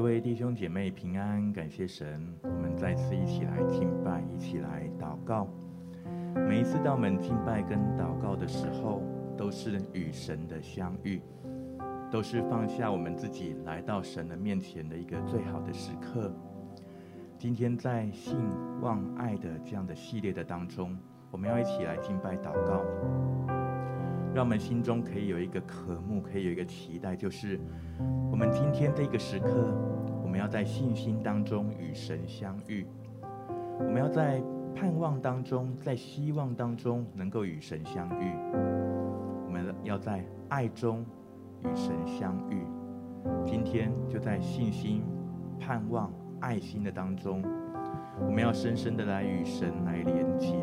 各位弟兄姐妹平安，感谢神，我们再次一起来敬拜，一起来祷告。每一次当我们敬拜跟祷告的时候，都是与神的相遇，都是放下我们自己来到神的面前的一个最好的时刻。今天在信望爱的这样的系列的当中，我们要一起来敬拜祷告，让我们心中可以有一个渴慕，可以有一个期待，就是。我们今天这个时刻，我们要在信心当中与神相遇；我们要在盼望当中，在希望当中能够与神相遇；我们要在爱中与神相遇。今天就在信心、盼望、爱心的当中，我们要深深的来与神来连结。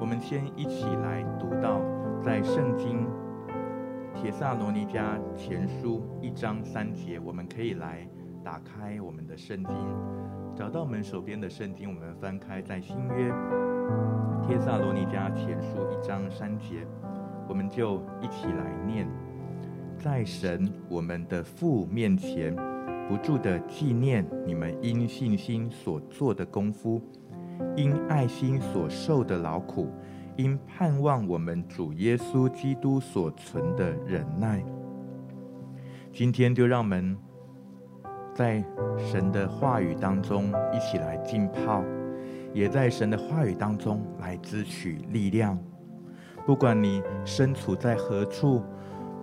我们先一起来读到在圣经。帖撒罗尼迦前书一章三节，我们可以来打开我们的圣经，找到我们手边的圣经，我们翻开在新约帖撒罗尼迦前书一章三节，我们就一起来念，在神我们的父面前，不住的纪念你们因信心所做的功夫，因爱心所受的劳苦。因盼望我们主耶稣基督所存的忍耐，今天就让我们在神的话语当中一起来浸泡，也在神的话语当中来支取力量。不管你身处在何处，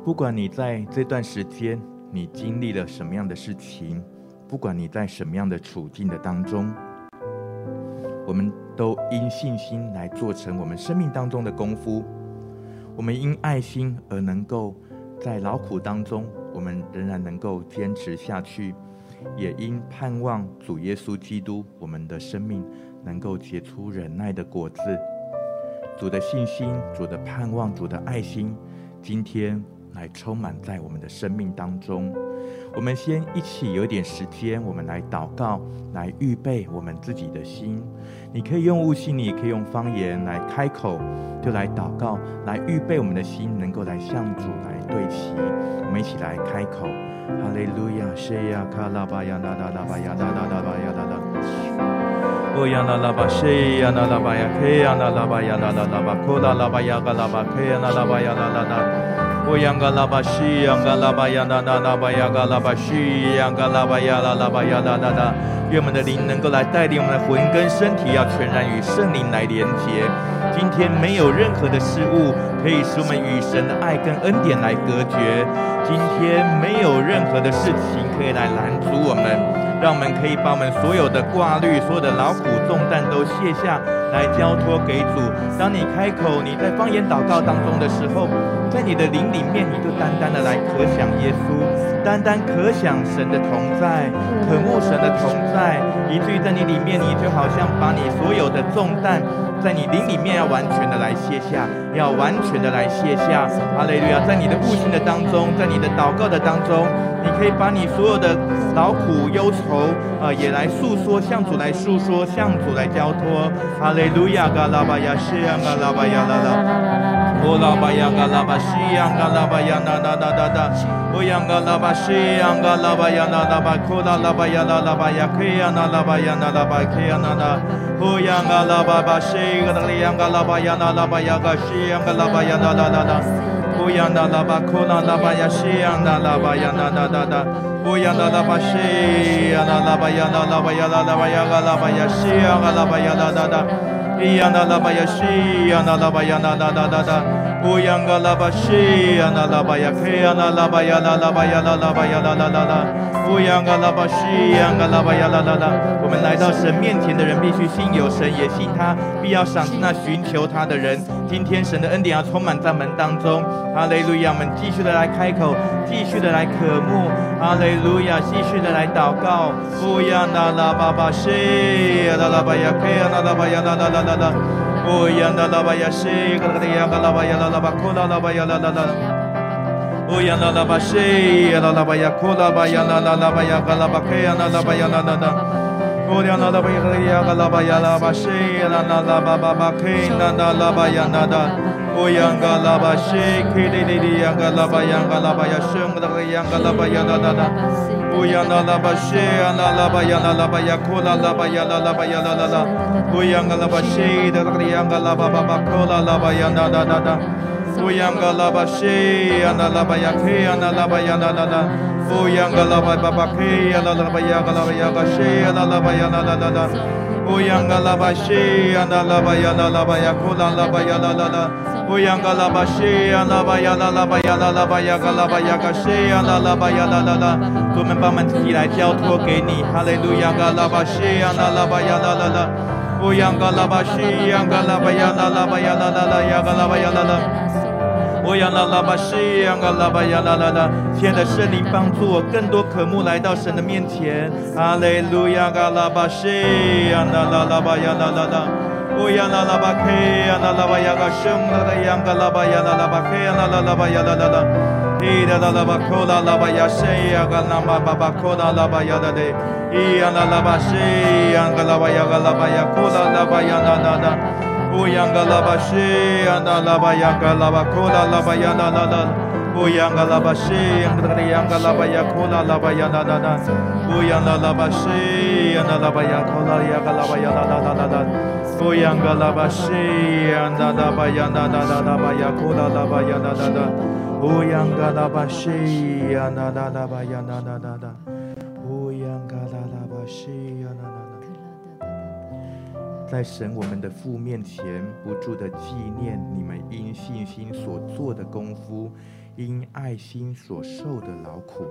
不管你在这段时间你经历了什么样的事情，不管你在什么样的处境的当中，我们。都因信心来做成我们生命当中的功夫，我们因爱心而能够在劳苦当中，我们仍然能够坚持下去，也因盼望主耶稣基督，我们的生命能够结出忍耐的果子。主的信心，主的盼望，主的爱心，今天来充满在我们的生命当中。我们先一起有点时间，我们来祷告，来预备我们自己的心。你可以用悟性，你也可以用方言来开口，就来祷告，来预备我们的心，能够来向主来对齐。我们一起来开口，哈利路亚，谢呀卡拉巴呀啦啦啦巴呀啦啦啦巴呀啦啦，哦呀啦啦巴谢呀啦啦巴呀，嘿呀啦啦巴呀啦啦啦巴，库啦啦巴呀个啦巴，开呀啦啦巴呀啦啦啦。我央嘎拉巴西，央嘎拉巴呀，那那拉巴呀，嘎拉巴西，央嘎拉巴呀，啦拉巴呀，啦啦啦。愿我们的灵能够来带领我们的魂跟身体，要全然与圣灵来连接。今天没有任何的事物可以使我们与神的爱跟恩典来隔绝。今天没有任何的事情可以来拦阻我们，让我们可以把我们所有的挂虑、所有的劳苦重担都卸下。来交托给主。当你开口，你在方言祷告当中的时候，在你的灵里面，你就单单的来可想耶稣，单单可想神的同在，渴慕神的同在，以至于在你里面，你就好像把你所有的重担，在你灵里面要完全的来卸下，要完全的来卸下。阿雷路亚！在你的悟性的当中，在你的祷告的当中。你可以把你所有的劳苦忧愁啊，也来诉说，向主来诉说，向主来交托。阿雷路亚，嘎拉巴呀，西呀，嘎拉巴呀，啦啦，哦拉巴呀，嘎拉巴西呀，嘎拉巴呀，啦啦啦啦啦，哦呀，嘎拉巴西呀，嘎拉巴呀，啦啦巴，库拉拉巴呀，啦啦巴呀，可呀，啦啦巴呀，啦啦巴，可呀，啦啦，哦呀，嘎拉巴巴西，嘎拉里呀，嘎拉巴呀，啦啦巴呀，嘎西呀，嘎拉巴呀，啦啦啦啦。乌央那拉巴西央那拉巴呀那那那那，乌央那拉巴呀那拉拉巴呀那拉巴呀个拉巴呀西央个拉巴呀那那那，伊央那拉拉，拉巴西那拉巴呀那拉拉拉巴呀那拉拉，巴西呀嘎拉巴呀那拉拉。我们来到神面前的人，必须信有神，也信他，必要赏赐那寻求他的人。今天神的恩典要充满在门当中。哈利路亚！我们继续的来开口，继续的来渴慕。哈利路亚！继续的来祷告。乌央那拉巴巴西那拉巴呀克呀那拉巴呀那拉拉拉拉。哦呀那拉巴呀西，格拉格呀格拉巴呀拉拉巴库拉拉巴呀拉拉拉。哦呀那拉巴西，呀拉拉巴呀库拉巴呀拉拉拉巴呀格拉巴克呀那拉巴呀拉拉拉。哦呀那拉巴呀格呀格拉巴呀拉巴西，啦啦啦巴巴巴克那那拉巴呀那那。哦呀格拉巴西，克里里里呀格拉巴呀格拉巴呀圣格拉格呀格拉巴呀那那那。乌央那拉巴西，那拉巴呀那拉巴呀库拉拉巴呀那拉巴呀那那那，乌央个拉巴西，的那个央个拉巴巴巴库拉拉巴呀那那那那，乌央个拉巴西，那拉巴呀克呀那拉巴呀那那那，乌央个拉巴巴巴克呀那拉巴呀个拉巴呀个西呀那拉巴呀那那那那，乌央个拉巴西，那拉巴呀那拉巴呀拉拉巴呀那那那。乌央嘎拉巴西呀拉巴呀拉拉巴呀拉拉巴呀嘎拉巴呀嘎西呀拉拉巴呀拉拉拉，我们把我们自己来交托给你，哈利路亚嘎拉巴西呀拉拉巴呀拉拉拉，乌央嘎拉巴西呀嘎拉巴呀拉拉巴呀拉拉拉呀嘎拉巴呀拉拉，乌央拉拉巴西呀嘎拉巴呀拉拉拉，亲爱的圣灵帮助我更多渴慕来到神的面前，哈利路亚嘎拉巴西呀拉拉拉巴呀拉拉拉。乌央那拉巴克呀那拉巴呀个圣那的央个拉巴呀那拉巴克呀那拉拉巴呀那拉拉，伊的那拉巴库拉拉巴呀谁呀个那巴巴巴库拉拉巴呀的嘞，伊呀那拉巴谁呀个拉巴呀个拉巴呀库拉拉巴呀那那那，乌央个拉巴谁呀那拉巴呀个拉巴库拉拉巴呀那，巴呀那个央个拉巴呀库拉拉巴呀那那那，巴呀库拉呀个拉巴呀那那那。乌央嘎拉巴西呀那那巴呀那那那，乌央嘎拉巴西呀那那拉巴呀那那那那，乌央嘎拉拉巴西呀那那那。在神我们的父面前，不住的纪念你们因信心所做的功夫，因爱心所受的劳苦，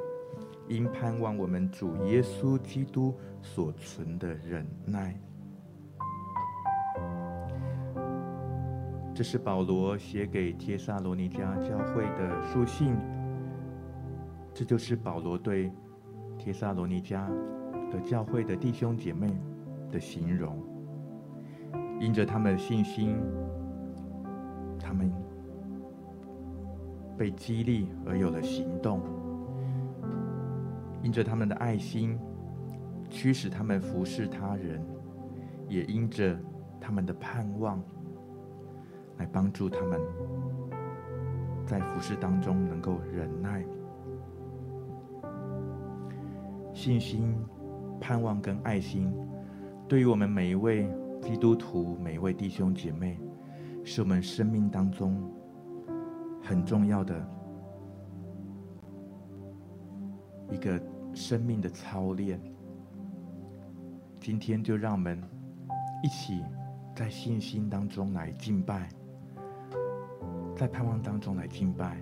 因盼望我们主耶稣基督所存的忍耐。这是保罗写给帖撒罗尼迦教会的书信，这就是保罗对帖撒罗尼迦的教会的弟兄姐妹的形容。因着他们的信心，他们被激励而有了行动；因着他们的爱心，驱使他们服侍他人；也因着他们的盼望。来帮助他们，在服事当中能够忍耐、信心、盼望跟爱心，对于我们每一位基督徒、每一位弟兄姐妹，是我们生命当中很重要的一个生命的操练。今天就让我们一起在信心当中来敬拜。在盼望当中来敬拜，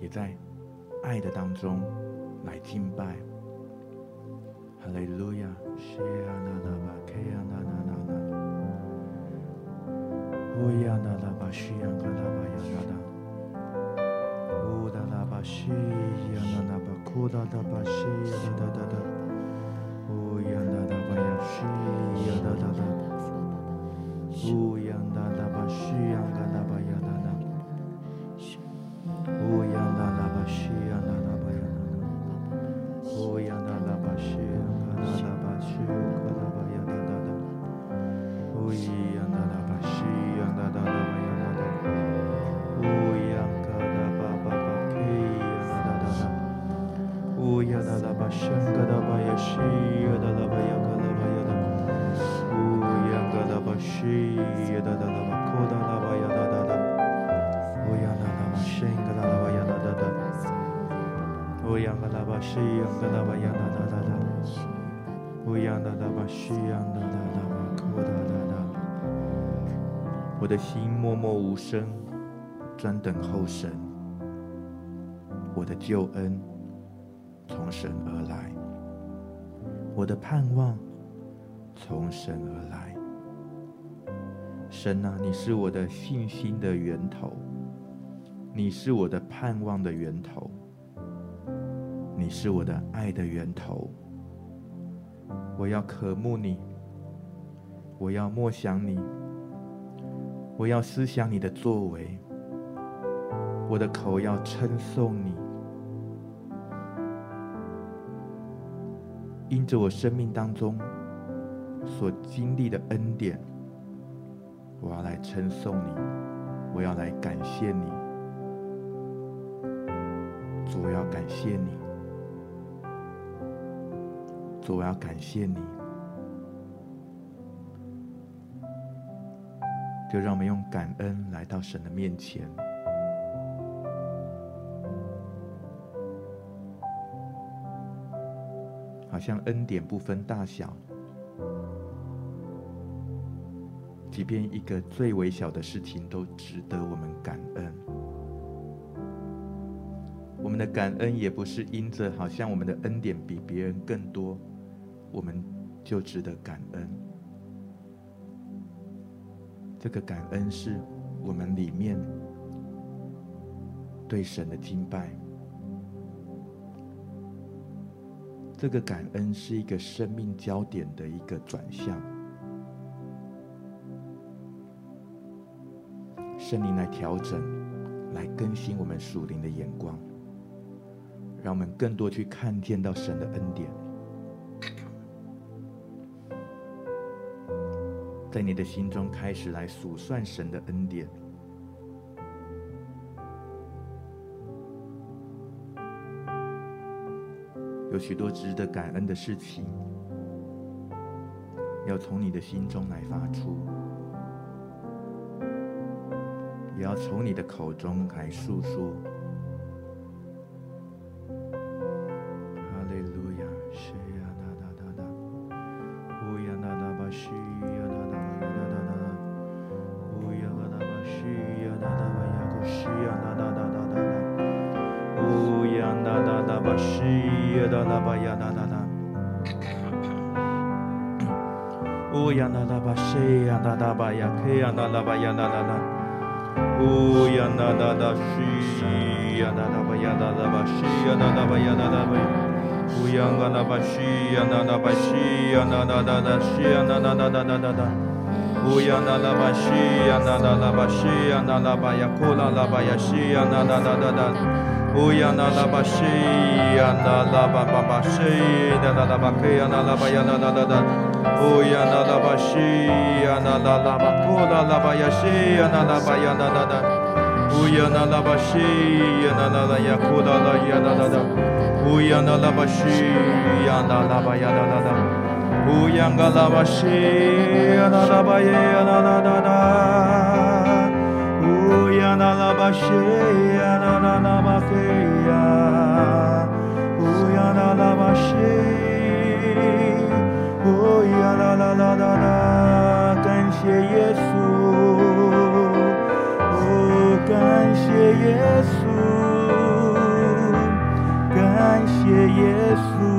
也在爱的当中来敬拜。哈利路亚，西呀那拉巴，开呀那那那那，乌呀那拉巴，西呀那拉巴呀那。那，乌达拉巴西呀那那巴，库达达巴西呀哒哒哒，一样的喇叭，一样的喇叭，不一样的喇叭，需要的喇叭，可我的喇。我的心默默无声，专等候神。我的救恩从神而来，我的盼望从神而来。神啊，你是我的信心的源头，你是我的盼望的源头。你是我的爱的源头。我要渴慕你，我要默想你，我要思想你的作为，我的口要称颂你。因着我生命当中所经历的恩典。我要来称颂你，我要来感谢你，主，我要感谢你，主，我要感谢你。就让我们用感恩来到神的面前，好像恩典不分大小。即便一个最微小的事情都值得我们感恩，我们的感恩也不是因着好像我们的恩典比别人更多，我们就值得感恩。这个感恩是我们里面对神的敬拜，这个感恩是一个生命焦点的一个转向。圣灵来调整，来更新我们属灵的眼光，让我们更多去看见到神的恩典。在你的心中开始来数算神的恩典，有许多值得感恩的事情，要从你的心中来发出。也要从你的口中来诉说。吧呀克呀哒哒吧呀哒哒哒。呜呀哒哒哒西呀哒哒吧呀哒哒吧西呀哒哒吧呀哒哒吧，呜呀哒哒吧西呀哒哒吧西呀哒哒哒哒西呀哒哒哒哒哒哒，呜呀哒哒吧西呀哒哒哒吧西呀哒哒吧呀库拉拉吧呀西呀哒哒哒哒哒，呜呀哒哒吧西呀哒哒吧吧吧西哒哒哒吧克呀哒哒吧呀哒哒哒哒。乌呀那拉巴西呀那拉拉巴库拉拉巴呀西呀那拉巴呀那那那，乌呀那拉巴西呀那那哦呀啦啦啦啦啦，感谢耶稣，哦，感谢耶稣，感谢耶稣。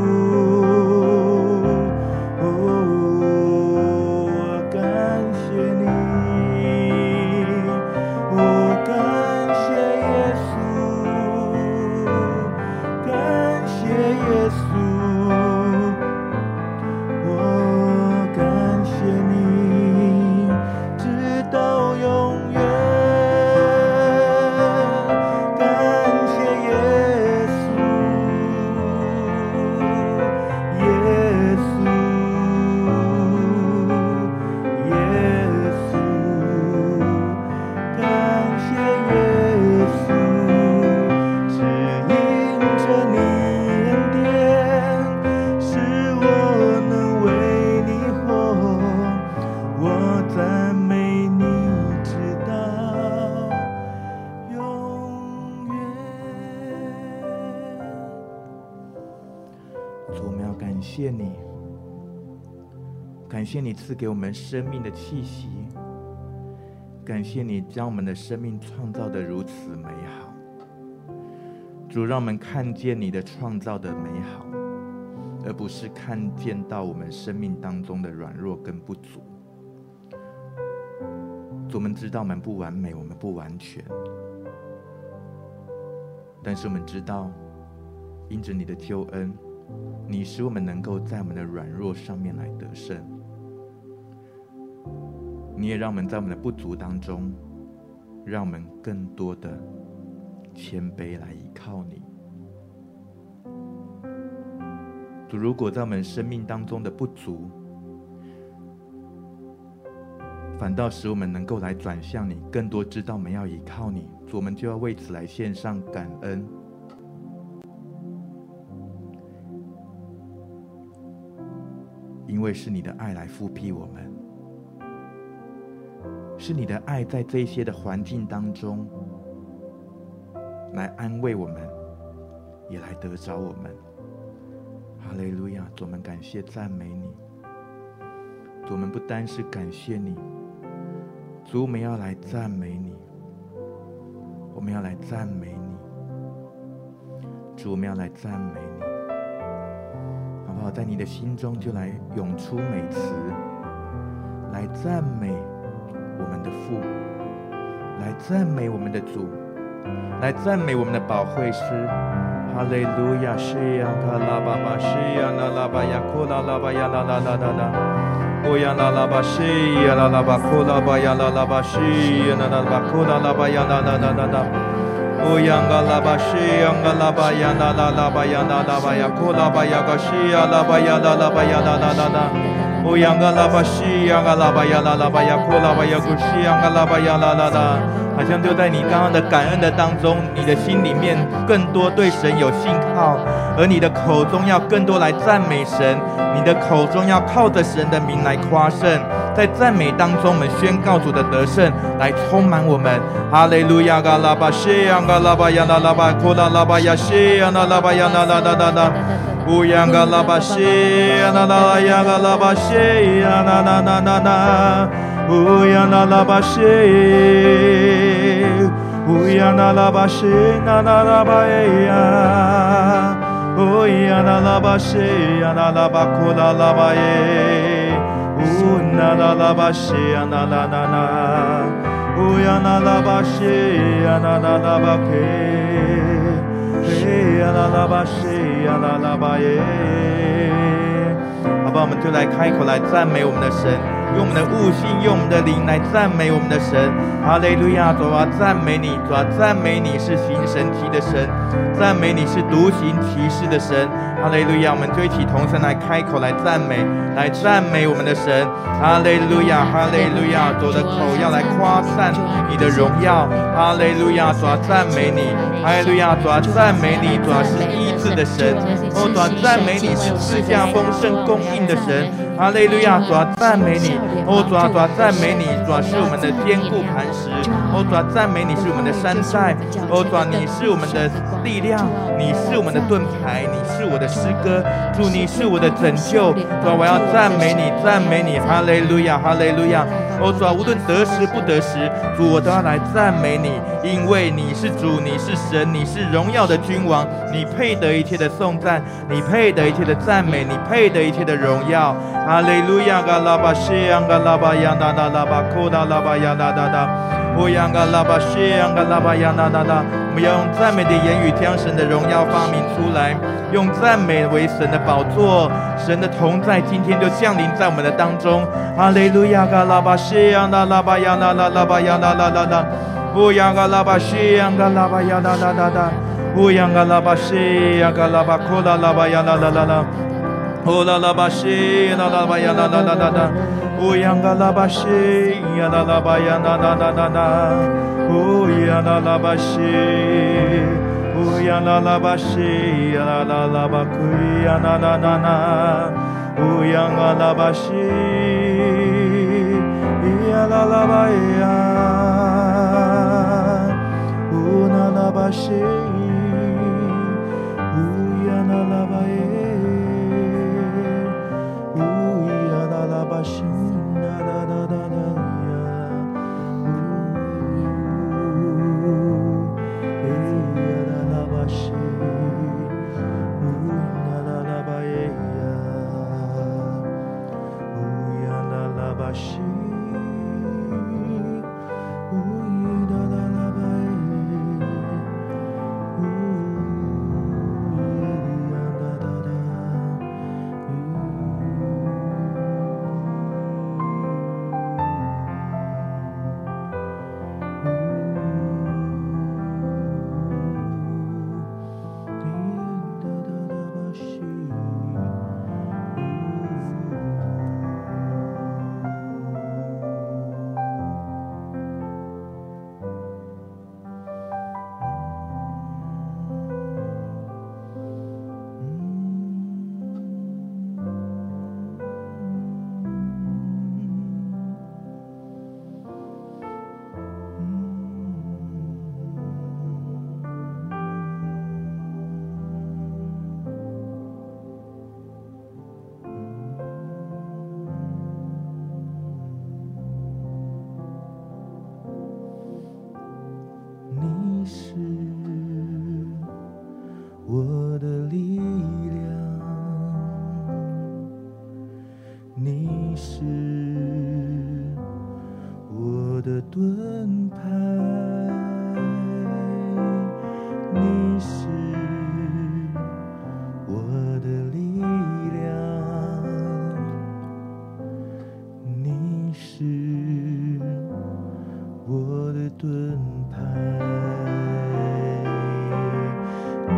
谢你赐给我们生命的气息，感谢你将我们的生命创造得如此美好。主，让我们看见你的创造的美好，而不是看见到我们生命当中的软弱跟不足。主，我们知道我们不完美，我们不完全，但是我们知道，因着你的救恩，你使我们能够在我们的软弱上面来得胜。你也让我们在我们的不足当中，让我们更多的谦卑来依靠你。主，如果在我们生命当中的不足，反倒使我们能够来转向你，更多知道我们要依靠你，主，我们就要为此来献上感恩，因为是你的爱来复辟我们，是你的爱在这些的环境当中来安慰我们，也来得着我们。哈利路亚！主，我们感谢赞美你，主，我们不单是感谢你。主，我们要来赞美你，我们要来赞美你，主，我们要来赞美你，好不好？在你的心中就来涌出美词，来赞美我们的父，来赞美我们的主，来赞美我们的保惠师。哈利路亚！西呀卡拉巴巴，西呀那拉巴呀库拉拉巴呀啦啦啦啦啦。哦呀啦啦吧西呀啦啦吧库啦吧呀啦啦吧西呀啦啦吧库啦啦吧呀啦啦啦啦啦。哦呀嘎啦吧西呀嘎啦吧呀啦啦啦吧呀啦啦吧呀库啦吧呀嘎西呀啦吧呀啦啦吧呀啦啦啦啦。哦呀嘎啦吧西呀嘎啦吧呀啦啦吧呀库啦吧呀咕西呀嘎啦吧呀啦啦啦。好像就在你刚刚的感恩的当中，你的心里面更多对神有信靠，而你的口中要更多来赞美神，你的口中要靠着神的名来夸胜，在赞美当中，我们宣告主的得胜来充满我们。哈利路亚！嘎拉巴西呀，嘎拉巴呀，拉拉巴库拉拉巴呀西呀，拉拉巴呀，拉拉拉拉拉。乌央嘎拉巴呀，拉拉，拉巴西呀，拉拉拉拉拉。乌呀那拉巴西，乌呀那拉巴西，那那拉巴耶呀，乌呀那拉巴西呀，那拉巴库拉拉巴耶，乌那拉拉巴西呀，那那那那，乌呀那拉巴西呀，啦啦巴，西呀，那拉巴耶，好吧，我们就来开口来赞美我们的神。用我们的悟性，用我们的灵来赞美我们的神，哈利路亚！主啊，赞美你，主啊，赞美你是行神迹的神，赞美你是独行奇事的神，哈利路亚！我们就一起同声来开口来赞美，来赞美我们的神，哈利路亚，哈利路亚！主的口要来夸赞你的荣耀，哈利路亚！主啊，赞美你，哈利路亚！主啊，赞美你，主啊，是医治的神，哦，主啊，赞美你是赐下丰盛供应的神，哈利路亚！主啊，赞美你。哦，主啊，主啊，赞美你，主啊，是我们的坚固磐石。哦，主啊，赞美你是我们的山寨。哦，主啊，你是我们的力量，你是我们的盾牌，你是我的诗歌。主，你是我的拯救。主，我要赞美你，赞美你，哈利路亚，哈利路亚。哦，主啊，无论得时不得时，主我都要来赞美你，因为你是主，你是神，你是荣耀的君王，你配得一切的颂赞，你配得一切的赞美，你配得一切的荣耀。哈利路亚，嘎拉巴西嘎拉巴呀哒哒拉巴库达拉巴呀哒哒哒，乌央嘎拉巴西昂嘎拉巴呀哒哒哒。我们要用赞美的言语将神的荣耀发明出来，用赞美为神的宝座，神的同在今天就降临在我们的当中。哈利路亚，嘎拉巴西昂哒拉巴呀哒哒拉巴呀哒哒哒哒，乌央嘎拉巴西昂嘎拉巴呀哒哒哒哒，乌央嘎拉巴西昂嘎拉巴库达拉巴呀哒哒哒哒。哦啦巴西，啦啦巴呀啦啦啦啦啦，乌央嘎啦巴西，呀啦啦巴呀啦啦啦啦啦，乌央啦啦巴西，乌央啦啦巴西，呀啦啦啦巴库呀啦啦啦啦，乌央嘎啦巴西，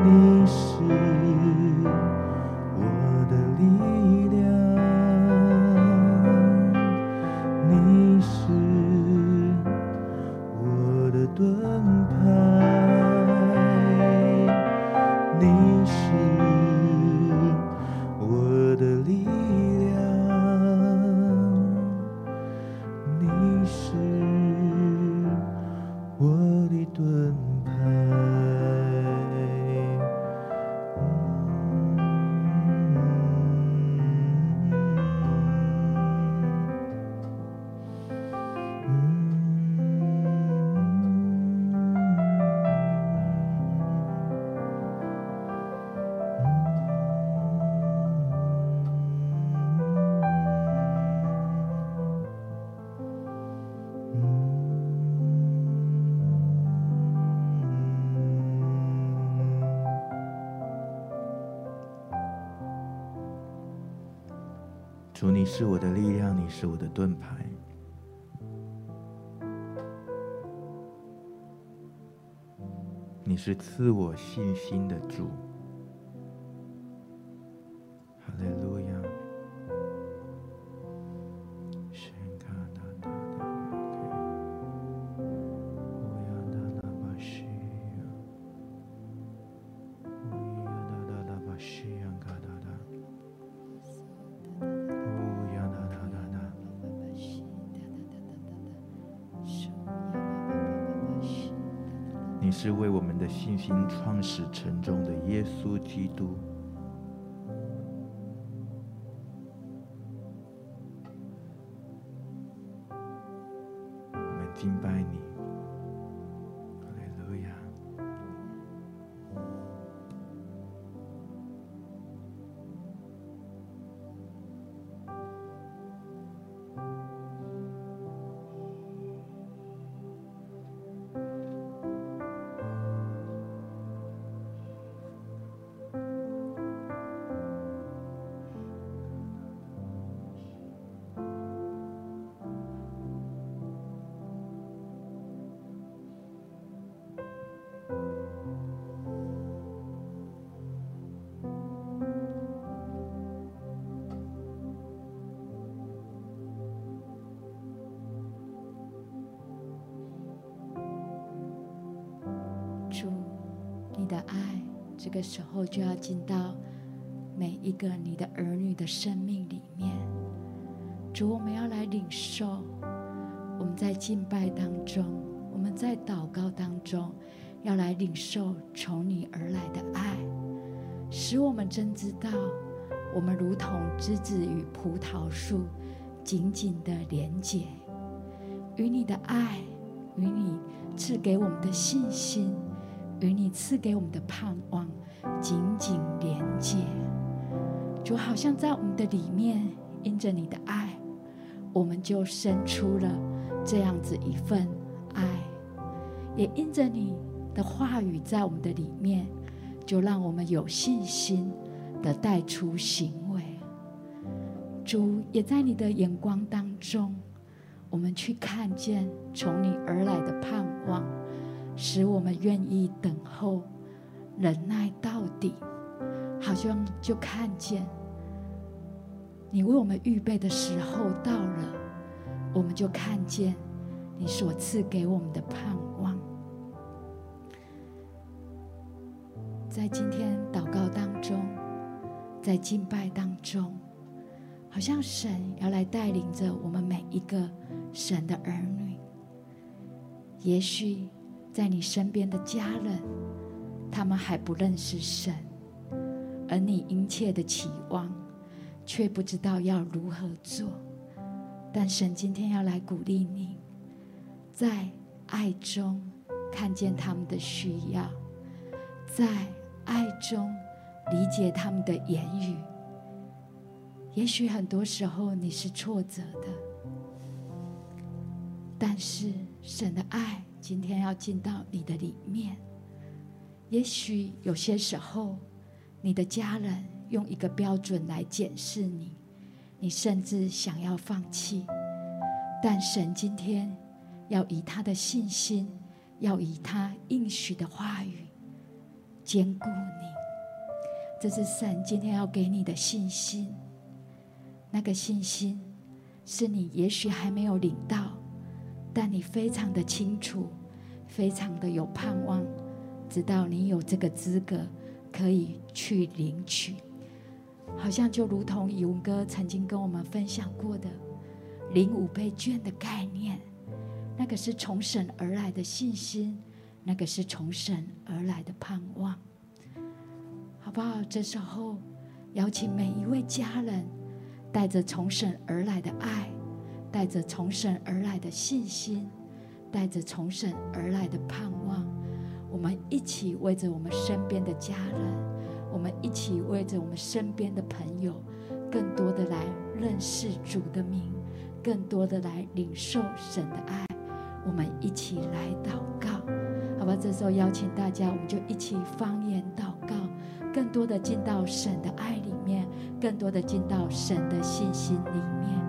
你是是我的盾牌，你是赐我信心的主。创始成终的耶稣基督，我们敬拜你。这个时候就要进到每一个你的儿女的生命里面。主，我们要来领受。我们在敬拜当中，我们在祷告当中，要来领受从你而来的爱，使我们真知道，我们如同枝子与葡萄树紧紧的连结，与你的爱，与你赐给我们的信心。与你赐给我们的盼望紧紧连接，主好像在我们的里面，因着你的爱，我们就生出了这样子一份爱，也因着你的话语在我们的里面，就让我们有信心的带出行为。主也在你的眼光当中，我们去看见从你而来的盼望。使我们愿意等候，忍耐到底，好像就看见你为我们预备的时候到了，我们就看见你所赐给我们的盼望。在今天祷告当中，在敬拜当中，好像神要来带领着我们每一个神的儿女，也许。在你身边的家人，他们还不认识神，而你殷切的期望，却不知道要如何做。但神今天要来鼓励你，在爱中看见他们的需要，在爱中理解他们的言语，也许很多时候你是挫折的，但是神的爱今天要进到你的里面。也许有些时候，你的家人用一个标准来检视你，你甚至想要放弃。但神今天要以他的信心，要以他应许的话语坚固你。这是神今天要给你的信心。那个信心，是你也许还没有领到，但你非常的清楚，非常的有盼望。直到你有这个资格，可以去领取，好像就如同勇哥曾经跟我们分享过的，领五倍券的概念，那个是从神而来的信心，那个是从神而来的盼望，好不好？这时候邀请每一位家人，带着从神而来的爱，带着从神而来的信心，带着从神而来的盼望。我们一起为着我们身边的家人，我们一起为着我们身边的朋友，更多的来认识主的名，更多的来领受神的爱。我们一起来祷告，好吧？这时候邀请大家，我们就一起方言祷告，更多的进到神的爱里面，更多的进到神的信心里面。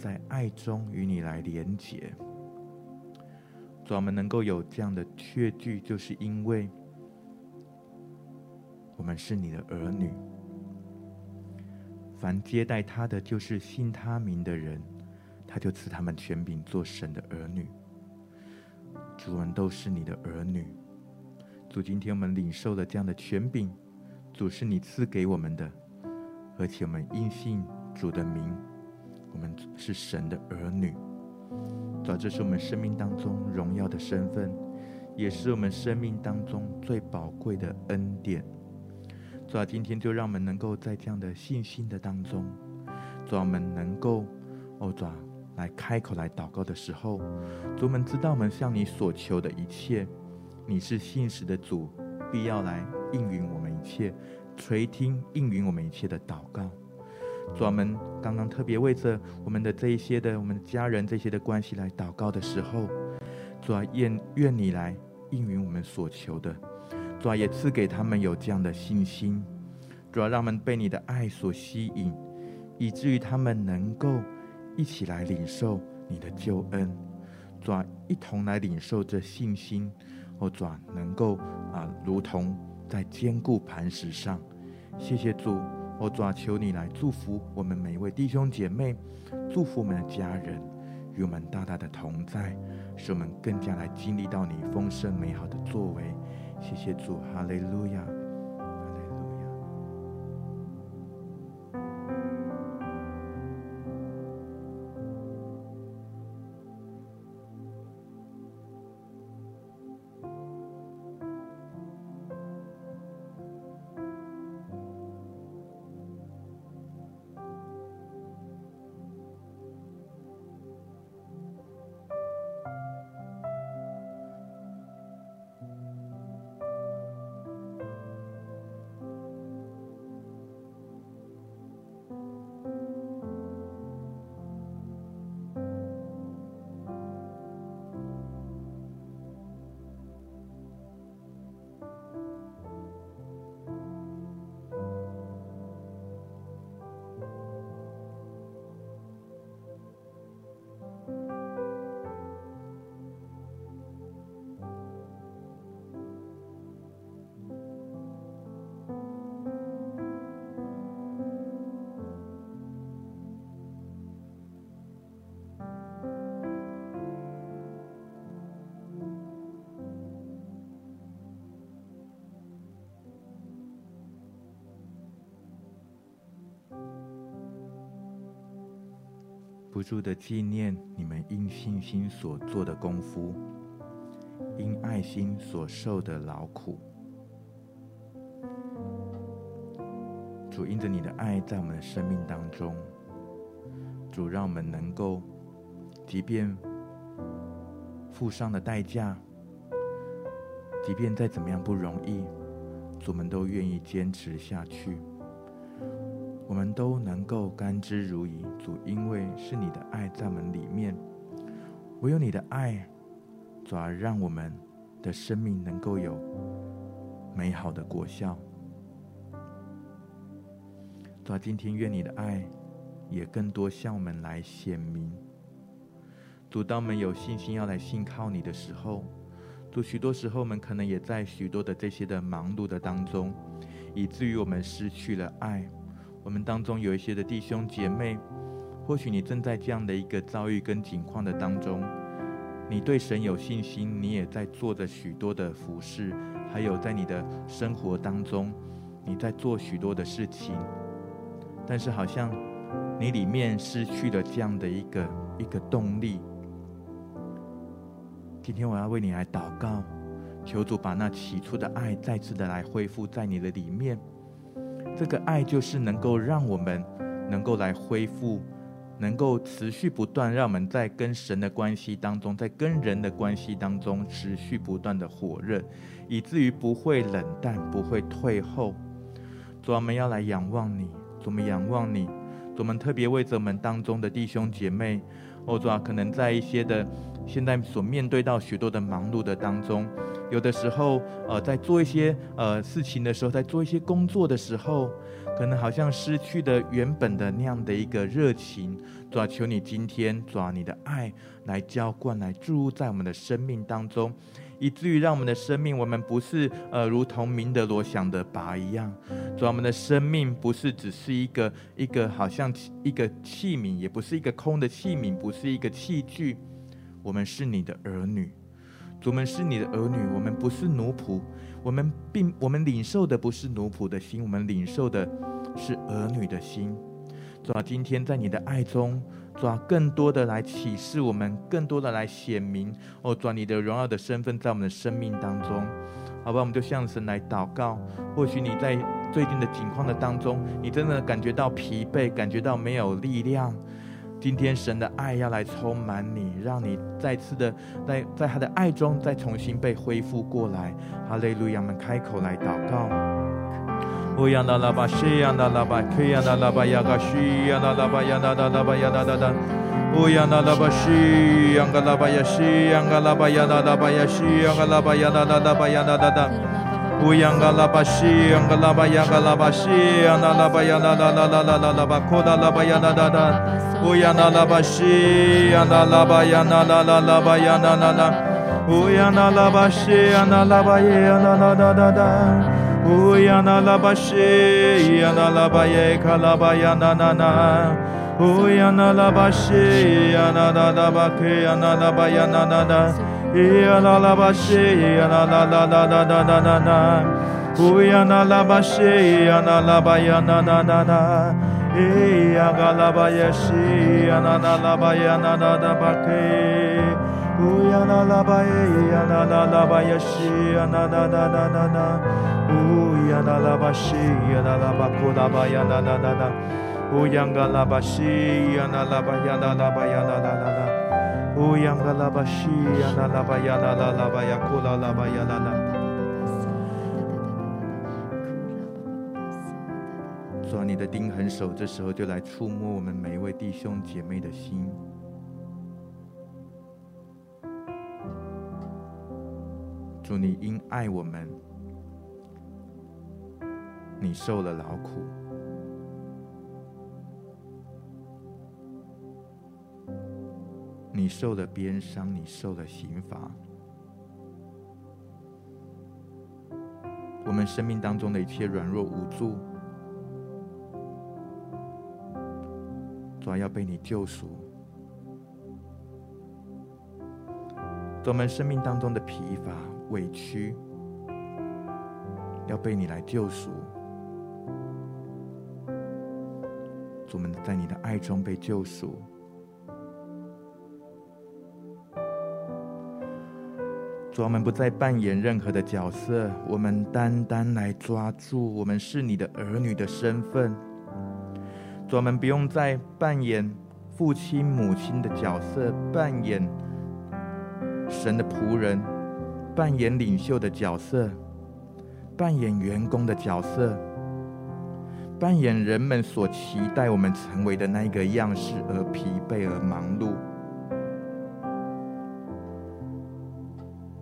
在爱中与你来连结，主，我们能够有这样的确据，就是因为我们是你的儿女。凡接待他的，就是信他名的人，他就赐他们权柄做神的儿女。主，我们都是你的儿女。主，今天我们领受了这样的权柄，主是你赐给我们的，而且我们因信主的名。我们是神的儿女，主，这是我们生命当中荣耀的身份，也是我们生命当中最宝贵的恩典。主，今天就让我们能够在这样的信心的当中，主，我们能够哦，主，来开口来祷告的时候，主，我们知道我们向你所求的一切，你是信实的主，必要来应允我们一切，垂听应允我们一切的祷告。主，我们刚刚特别为着我们的这一些的我们的家人这些的关系来祷告的时候，主啊，愿愿你来应允我们所求的，主啊，也赐给他们有这样的信心，主啊，让我们被你的爱所吸引，以至于他们能够一起来领受你的救恩，主啊，一同来领受这信心，哦，主啊，能够啊，如同在坚固磐石上，谢谢主。我主啊，求你来祝福我们每一位弟兄姐妹，祝福我们的家人，与我们大大的同在，使我们更加来经历到你丰盛美好的作为。谢谢主，哈利路亚。不住的纪念你们因信心所做的功夫，因爱心所受的劳苦。主因着你的爱在我们的生命当中，主让我们能够，即便付上的代价，即便再怎么样不容易，主们都愿意坚持下去。我们都能够甘之如饴，主，因为是你的爱在我们里面，唯有你的爱，主而，让我们的生命能够有美好的果效。主，今天愿你的爱也更多向我们来显明。主，当我们有信心要来信靠你的时候，主，许多时候我们可能也在许多的这些的忙碌的当中，以至于我们失去了爱。我们当中有一些的弟兄姐妹，或许你正在这样的一个遭遇跟境况的当中，你对神有信心，你也在做着许多的服事，还有在你的生活当中，你在做许多的事情，但是好像你里面失去了这样的一个一个动力。今天我要为你来祷告，求主把那起初的爱再次的来恢复在你的里面。这个爱就是能够让我们能够来恢复，能够持续不断，让我们在跟神的关系当中，在跟人的关系当中持续不断的火热，以至于不会冷淡，不会退后。主，我们要来仰望你，主，我们仰望你，我们特别为着我们当中的弟兄姐妹，哦，主啊，可能在一些的现在所面对到许多的忙碌的当中。有的时候，呃，在做一些呃事情的时候，在做一些工作的时候，可能好像失去了原本的那样的一个热情。主啊，求你今天，主啊，你的爱来浇灌，来注入在我们的生命当中，以至于让我们的生命，我们不是呃如同明德罗想的拔一样。主啊，我们的生命不是只是一个一个好像一个器皿，也不是一个空的器皿，不是一个器具，我们是你的儿女。主们是你的儿女，我们不是奴仆，我们并我们领受的不是奴仆的心，我们领受的是儿女的心。主啊，今天在你的爱中，主啊，更多的来启示我们，更多的来显明哦，主啊，你的荣耀的身份在我们的生命当中。好吧，我们就向神来祷告。或许你在最近的境况的当中，你真的感觉到疲惫，感觉到没有力量。今天神的爱要来充满你，让你再次的在在他的爱中再重新被恢复过来。哈利路亚！们开口来祷告。乌央那拉巴西央那拉巴，克央那拉巴亚嘎西央那拉巴亚那那拉巴亚那那那。乌央那拉巴西央嘎拉巴亚西央嘎拉巴亚那拉巴亚西央嘎拉巴亚那那拉巴亚那那那。Uyangalabashi, Angalavayangalavashi, Analavayana, Lalakoda Labayana, Uyanalabashi, Analavayana, Lalabayana, Uyanalabashi, Analavayana, Lalabayana, Uyana labashe, yana labaye kalabaya na na na. Uyana labashe, yana labake, yana labaya na na na. Uyana la ba ye yana la la ba ya la yana na na na na na Uyana la ba shi yana la ba ko la ba yana na na na Uyanga la ba shi yana la ba yana la ba yana la la la 巴西巴巴库巴做你的钉痕手这时候就来触摸我们每一位弟兄姐妹的心。祝你因爱我们你受了劳苦。你受了鞭伤，你受了刑罚。我们生命当中的一切软弱无助。主要被你救赎，我们生命当中的疲乏、委屈，要被你来救赎。我们在你的爱中被救赎，我们不再扮演任何的角色，我们单单来抓住我们是你的儿女的身份。我们不用再扮演父亲、母亲的角色，扮演神的仆人，扮演领袖的角色，扮演员工的角色，扮演人们所期待我们成为的那一个样式，而疲惫而忙碌。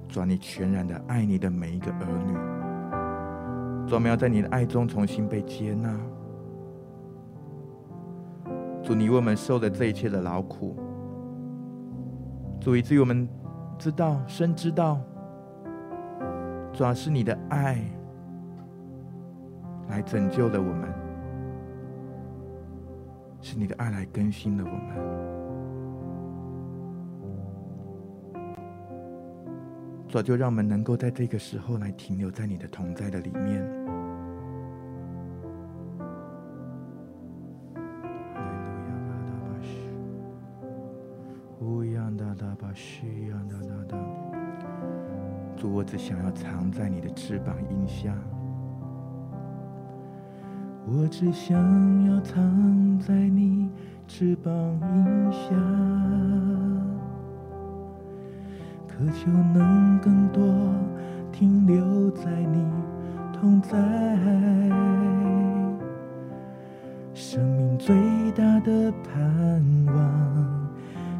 主，你全然的爱你的每一个儿女，主，我们要在你的爱中重新被接纳。主，你为我们受了这一切的劳苦，主，以至于我们知道、深知道，主要是你的爱来拯救了我们，是你的爱来更新了我们。主，就让我们能够在这个时候来停留在你的同在的里面。主，我只想要藏在你的翅膀荫下。我只想要藏在你翅膀荫下。渴求能更多停留在你同在，生命最大的盼望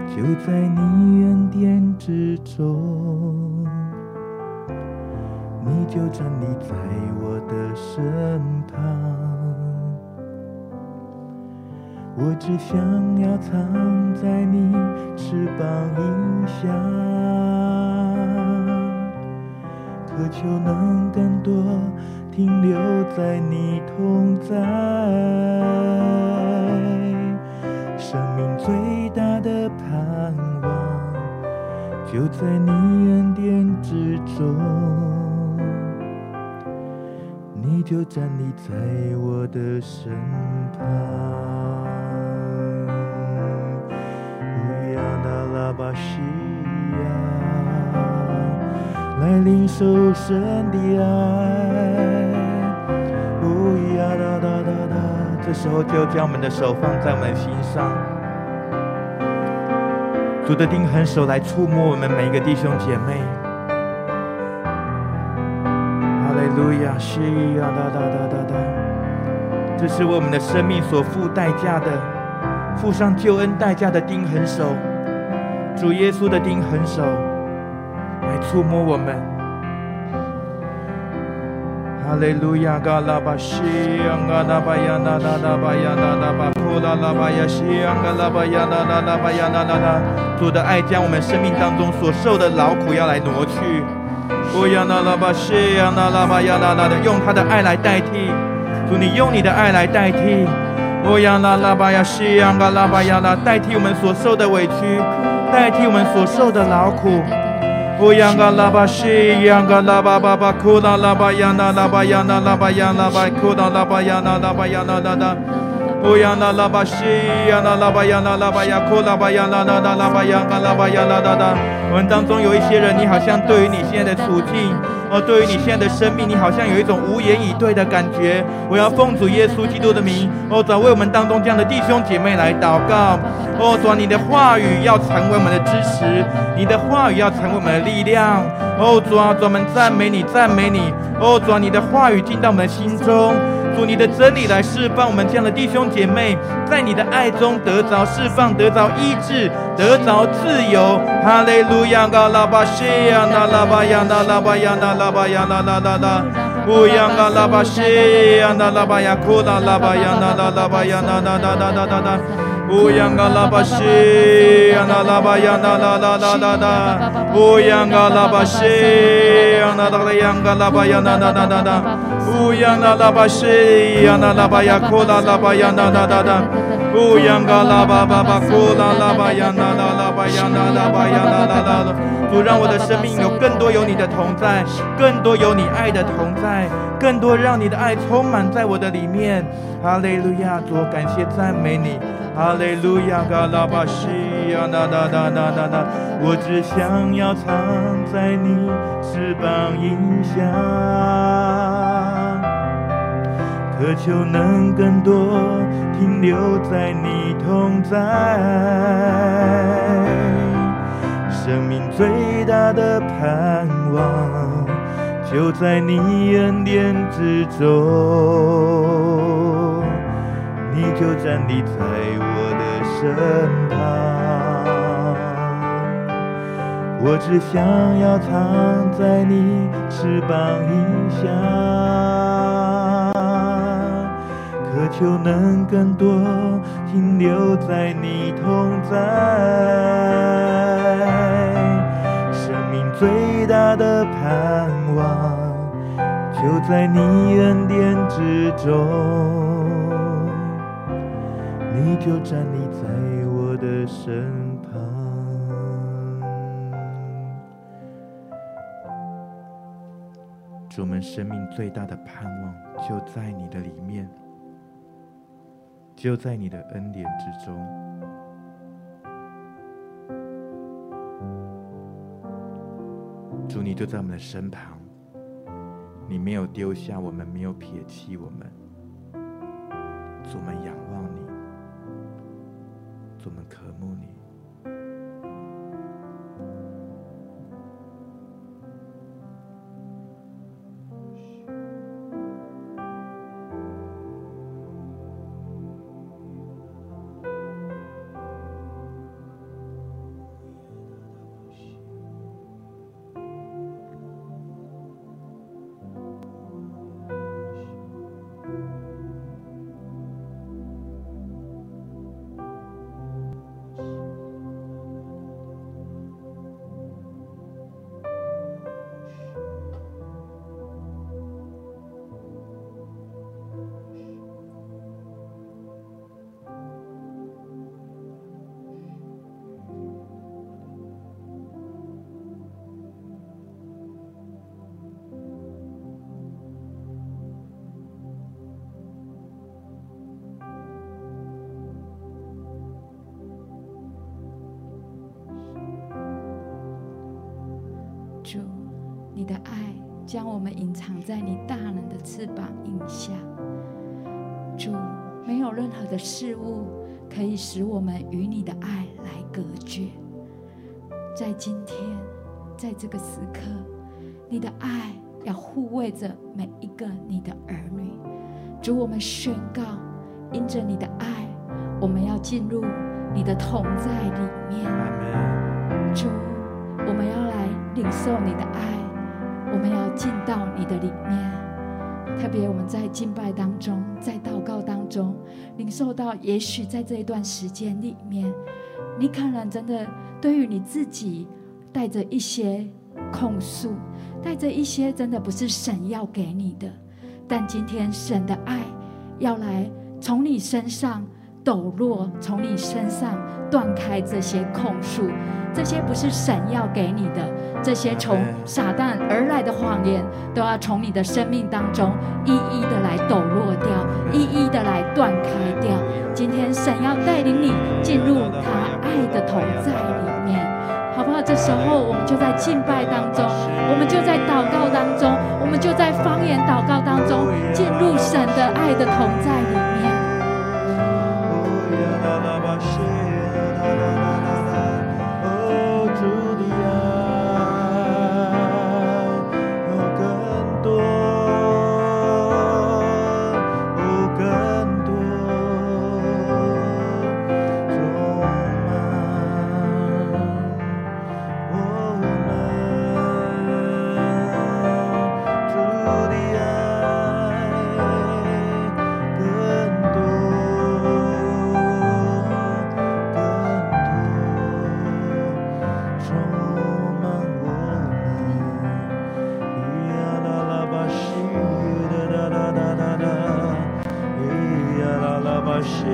就在你恩典之中，你就站立在我的身我只想要藏在你翅膀荫下。渴求能更多停留在你同在，生命最大的盼望就在你恩典之中，你就站立在我的身旁。乌央那拉巴西亚。来领受神的爱，呜呀哒哒哒哒。这时候就将我们的手放在我们心上，主的钉痕手来触摸我们每一个弟兄姐妹。路亚，西呀哒哒哒哒哒。这是为我们的生命所付代价的，付上救恩代价的钉痕手，主耶稣的钉痕手。来触摸我们，哈利路亚，嘎拉巴西，嘎拉巴呀，那那那巴呀，那那巴普拉拉巴呀西，嘎拉巴呀，那那那巴呀，那那那，主的爱将我们生命当中所受的劳苦要来挪去，哦呀那拉巴西呀，那拉巴呀，那那的，用他的爱来代替，主你用你的爱来代替，哦呀那拉巴呀西，嘎拉巴呀那，代替我们所受的委屈，代替我们所受的劳苦。乌央嘎拉巴西，央嘎拉巴巴巴，库拉拉巴呀那拉巴呀那拉巴呀那巴，库拉拉巴呀那拉巴呀那那那。乌央那拉巴西，呀那拉巴呀那拉巴呀，库拉巴呀那那那拉巴呀嘎拉巴呀那那那。我们当中有一些人，你好像对于你现在的处境，哦，对于你现在的生命，你好像有一种无言以对的感觉。我要奉主耶稣基督的名，哦，转为我们当中这样的弟兄姐妹来祷告。哦，主，你的话语要成为我们的支持，你的话语要成为我们的力量。哦，主啊，专门赞美你，赞美你。哦，主，你的话语进到我们的心中，主，你的真理来释放我们这样的弟兄姐妹，在你的爱中得着释放，得着医治，得着自由。哈利路亚，嘎拉巴西亚，那拉巴亚，那拉巴亚，那拉巴亚，那拉拉拉。乌央嘎拉巴西亚，那拉巴亚，库拉拉巴亚，那拉拉巴亚，那那那那那那那。乌央嘎拉巴西，呀那拉巴呀那拉拉拉拉拉，乌央嘎拉巴西，呀那拉拉央嘎拉巴呀那那那那那，乌央那拉巴西，呀那拉巴呀库拉拉巴呀那那那那。乌央嘎拉巴巴巴库拉拉巴呀那拉拉巴呀那拉巴呀那拉拉拉，主让我的生命有更多有你的同在，更多有你爱的同在，更多让你的爱充满在我的里面。哈利路亚，主感谢赞美你。哈利路亚，嘎拉巴西呀那那那那那那，我只想要藏在你翅膀荫下。渴求能更多停留在你同在，生命最大的盼望就在你恩典之中，你就站立在我的身旁，我只想要藏在你翅膀荫下。渴求能更多停留在你同在，生命最大的盼望就在你恩典之中，你就站立在我的身旁。我们生命最大的盼望就在你的里面。就在你的恩典之中，主，你就在我们的身旁，你没有丢下我们，没有撇弃我们，主，我们仰望儿女。主，我们宣告，因着你的爱，我们要进入你的同在里面。主，我们要来。领受你的爱，我们要进到你的里面。特别我们在敬拜当中，在祷告当中，领受到，也许在这一段时间里面，你可能真的对于你自己带着一些控诉，带着一些真的不是神要给你的。但今天神的爱要来从你身上抖落，从你身上断开这些控诉，这些不是神要给你的。这些从撒旦而来的谎言，都要从你的生命当中一一的来抖落掉，一一的来断开掉。今天神要带领你进入他爱的同在好不好？这时候我们就在敬拜当中，我们就在祷告当中，我们就在方言祷告当中，进入神的爱的同在里面。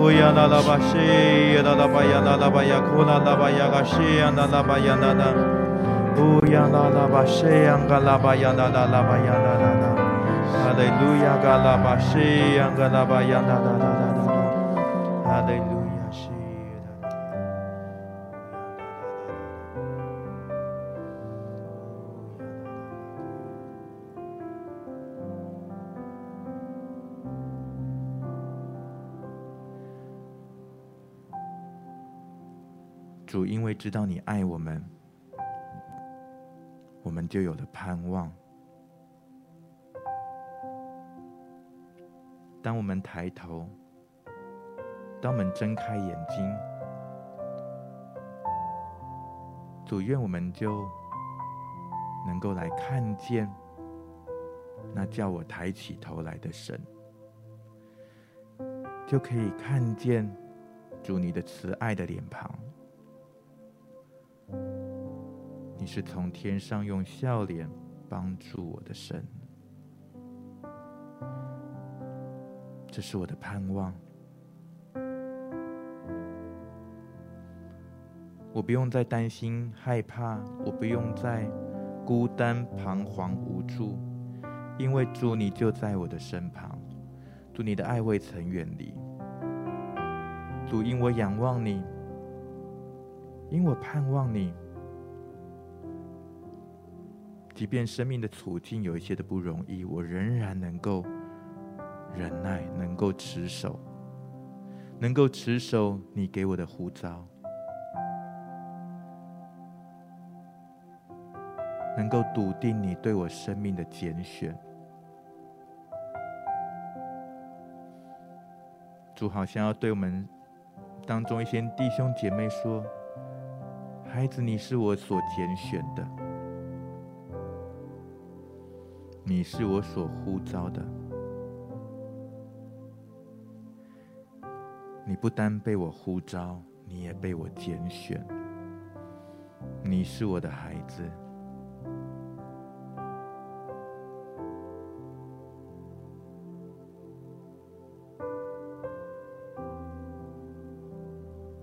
Uyana la başı, yada la bayana la bayakuna la bayagaşı, yana la bayana la. Uyana la başı, yanga la bayana la la bayana la la. Hallelujah, gala başı, yanga la bayana la la. 主，因为知道你爱我们。我们就有了盼望。当我们抬头，当我们睁开眼睛，主愿我们就能够来看见那叫我抬起头来的神，就可以看见主你的慈爱的脸庞。你是从天上用笑脸帮助我的神，这是我的盼望。我不用再担心害怕，我不用再孤单彷徨无助，因为主你就在我的身旁，主你的爱未曾远离。主因我仰望你，因我盼望你。即便生命的处境有一些的不容易，我仍然能够忍耐，能够持守，能够持守你给我的呼召，能够笃定你对我生命的拣选。主好像要对我们当中一些弟兄姐妹说：“孩子，你是我所拣选的。”你是我所呼召的，你不单被我呼召，你也被我拣选。你是我的孩子，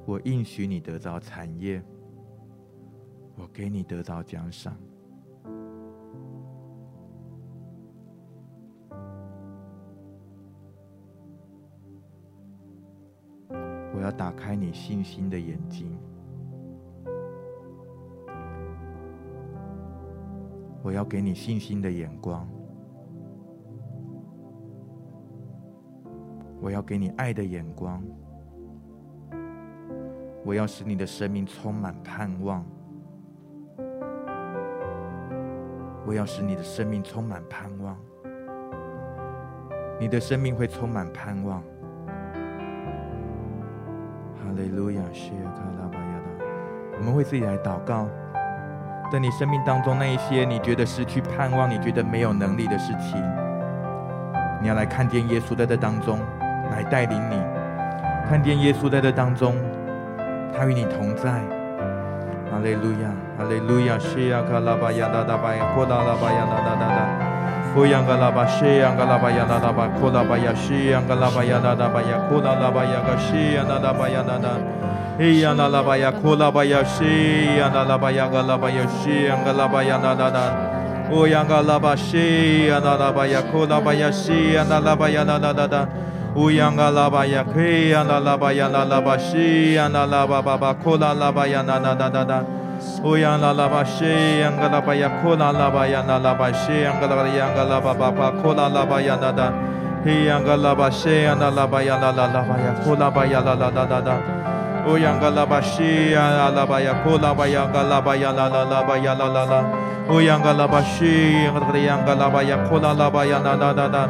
我应许你得到产业，我给你得到奖赏。信心的眼睛，我要给你信心的眼光，我要给你爱的眼光，我要使你的生命充满盼望，我要使你的生命充满盼望，你的生命会充满盼望。哈利路亚，谢卡拉巴亚达。我们为自己来祷告，在你生命当中那一些你觉得失去盼望、你觉得没有能力的事情，你要来看见耶稣在这当中来带领你，看见耶稣在这当中，他与你同在。哈利路亚，哈利路亚，谢卡拉巴亚达达巴亚，库拉拉巴亚达达达达。呼扬格拉巴西扬格拉巴亚那那巴库拉巴亚西扬格拉巴亚那那巴亚库拉拉巴亚格西扬那那巴亚那那，伊扬那拉巴亚库拉巴亚西扬那拉巴亚格拉巴亚西扬格拉巴亚那那那，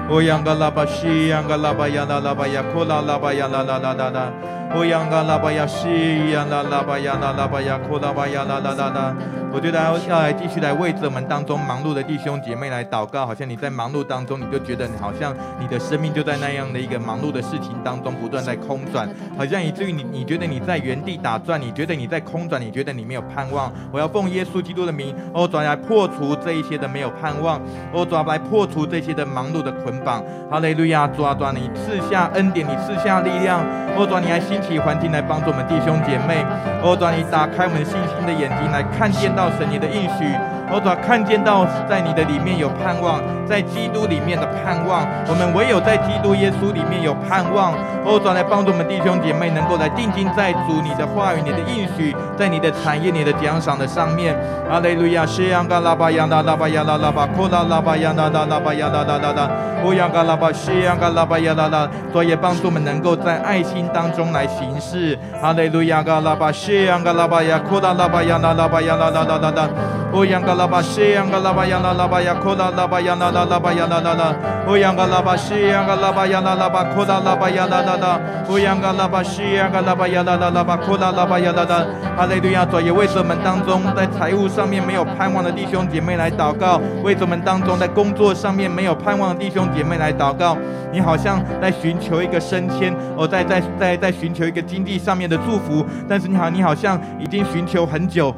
呼扬格拉巴西扬那拉巴亚库拉巴亚西扬那拉巴亚那那那那，呼扬格拉巴我央嘎拉巴呀西呀拉拉巴呀拉拉巴呀，库拉巴呀拉拉拉拉。我觉得要要继续来为我们当中忙碌的弟兄姐妹来祷告，好像你在忙碌当中，你就觉得你好像你的生命就在那样的一个忙碌的事情当中不断在空转，好像以至于你你觉得你在原地打转，你觉得你在空转，你觉得你没有盼望。我要奉耶稣基督的名，哦，抓来破除这一些的没有盼望，哦，抓来破除这些的忙碌的捆绑。哈利路亚，抓抓你赐下恩典，你赐下力量，哦抓你还心。起环境来帮助我们弟兄姐妹，哦，转你打开我们信心的眼睛来看见到。神你的应许，欧主看见到在你的里面有盼望，在基督里面的盼望，我们唯有在基督耶稣里面有盼望。欧主来帮助我们弟兄姐妹，能够来定睛在主你的话语、你的应许，在你的产业、你的奖赏的上面。阿雷路亚，西央嘎拉巴央拉拉巴央拉拉巴，库拉拉巴央拉拉拉巴央拉拉拉拉，乌央嘎拉巴西央嘎拉巴央拉拉，主也帮助我们能够在爱心当中来行事。阿雷路亚，嘎拉巴西央嘎拉巴央，库拉拉巴央拉拉巴央拉拉拉拉拉，乌央嘎拉巴西央嘎拉巴央拉拉巴央，库拉拉巴央拉拉拉巴央拉拉拉，乌央嘎拉巴西央嘎拉巴央拉拉巴，库拉拉巴央拉拉拉，乌央嘎拉巴西央嘎拉巴央拉拉拉巴，库拉拉巴央拉拉。阿雷路亚，主也为着我们当中在财务上面没有盼望的弟兄姐妹来祷告，为着我们当中在工作上面没有盼望的弟兄姐妹来祷告。你好像在寻求一个升迁，哦，在在在在寻求一个经济上面的祝福，但是你好，你好像已经寻求很久。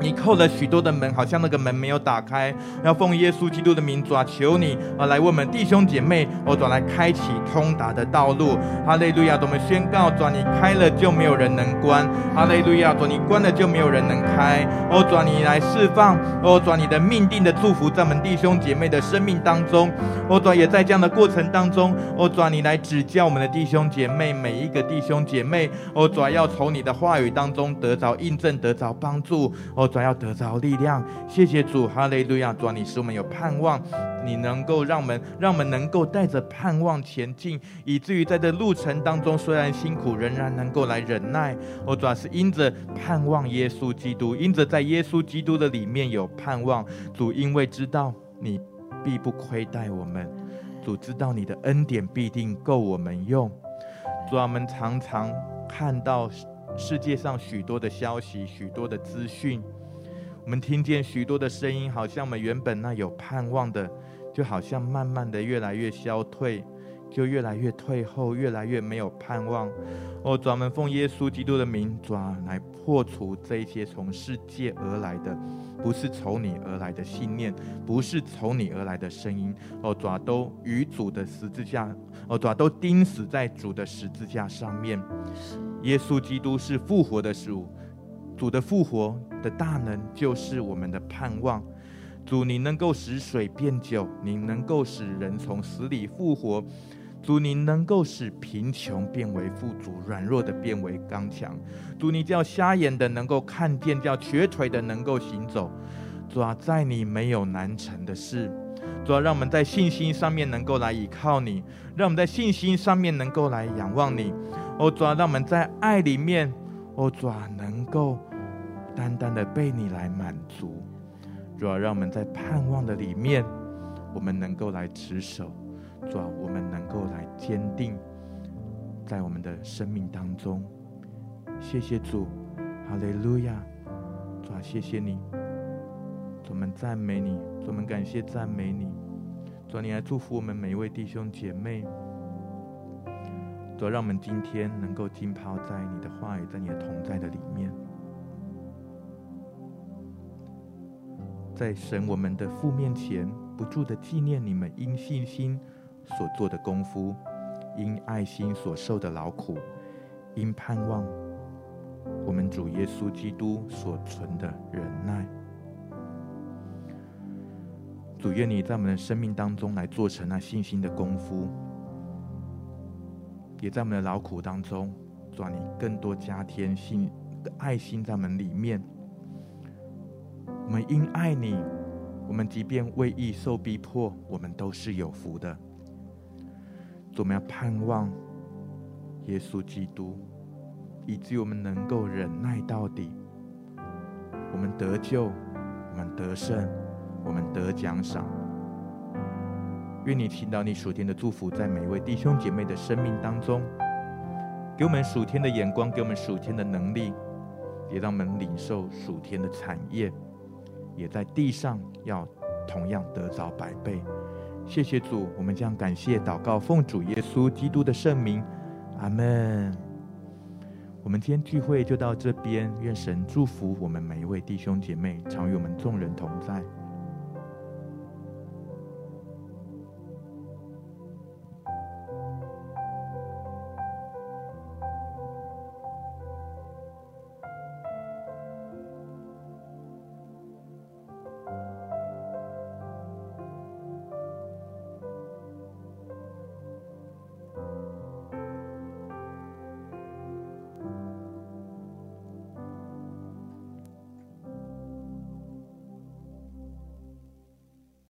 你扣了许多的门，好像那个门没有打开。要奉耶稣基督的名，主啊，求你啊，来为我们弟兄姐妹，哦，转来开启通达的道路。哈利路亚！我们宣告，主你开了就没有人能关。哈利路亚！主你关了就没有人能开。哦，转你来释放，哦，转你的命定的祝福在我们弟兄姐妹的生命当中。哦，转也在这样的过程当中，哦，转你来指教我们的弟兄姐妹，每一个弟兄姐妹，哦，转要从你的话语当中得着印证，得着帮助。哦。主要得着力量，谢谢主，哈利路亚！主，你使我们有盼望，你能够让我们，让我们能够带着盼望前进，以至于在这路程当中，虽然辛苦，仍然能够来忍耐。我主要是因着盼望耶稣基督，因着在耶稣基督的里面有盼望。主因为知道你必不亏待我们，主知道你的恩典必定够我们用。主，我们常常看到世界上许多的消息，许多的资讯。我们听见许多的声音，好像我们原本那有盼望的，就好像慢慢的越来越消退，就越来越退后，越来越没有盼望。哦，专门奉耶稣基督的名，抓来破除这些从世界而来的，不是从你而来的信念，不是从你而来的声音。哦，抓都与主的十字架，哦，抓都钉死在主的十字架上面。耶稣基督是复活的主。主的复活的大能就是我们的盼望。主，你能够使水变酒，你能够使人从死里复活。主，你能够使贫穷变为富足，软弱的变为刚强。主，你叫瞎眼的能够看见，叫瘸腿的能够行走。主啊，在你没有难成的事。主啊，让我们在信心上面能够来依靠你，让我们在信心上面能够来仰望你。哦，主啊，让我们在爱里面，哦，主啊，能够。单单的被你来满足，主要让我们在盼望的里面，我们能够来持守，主要我们能够来坚定，在我们的生命当中。谢谢主，哈利路亚，主啊，谢谢你，主我们赞美你，主我们感谢赞美你，主你来祝福我们每一位弟兄姐妹，主让我们今天能够浸泡在你的话语，在你的同在的里面。在神我们的父面前，不住的纪念你们因信心所做的功夫，因爱心所受的劳苦，因盼望我们主耶稣基督所存的忍耐。主愿你在我们的生命当中来做成那信心的功夫，也在我们的劳苦当中，让你更多加添信爱心在我们里面。我们因爱你，我们即便为义受逼迫，我们都是有福的。我们要盼望耶稣基督，以至于我们能够忍耐到底。我们得救，我们得胜，我们得奖赏。愿你听到你属天的祝福，在每一位弟兄姐妹的生命当中。给我们属天的眼光，给我们属天的能力，也让我们领受属天的产业，也在地上要同样得着百倍。谢谢主，我们将感谢祷告，奉主耶稣基督的圣名，阿门。我们今天聚会就到这边，愿神祝福我们每一位弟兄姐妹，常与我们众人同在。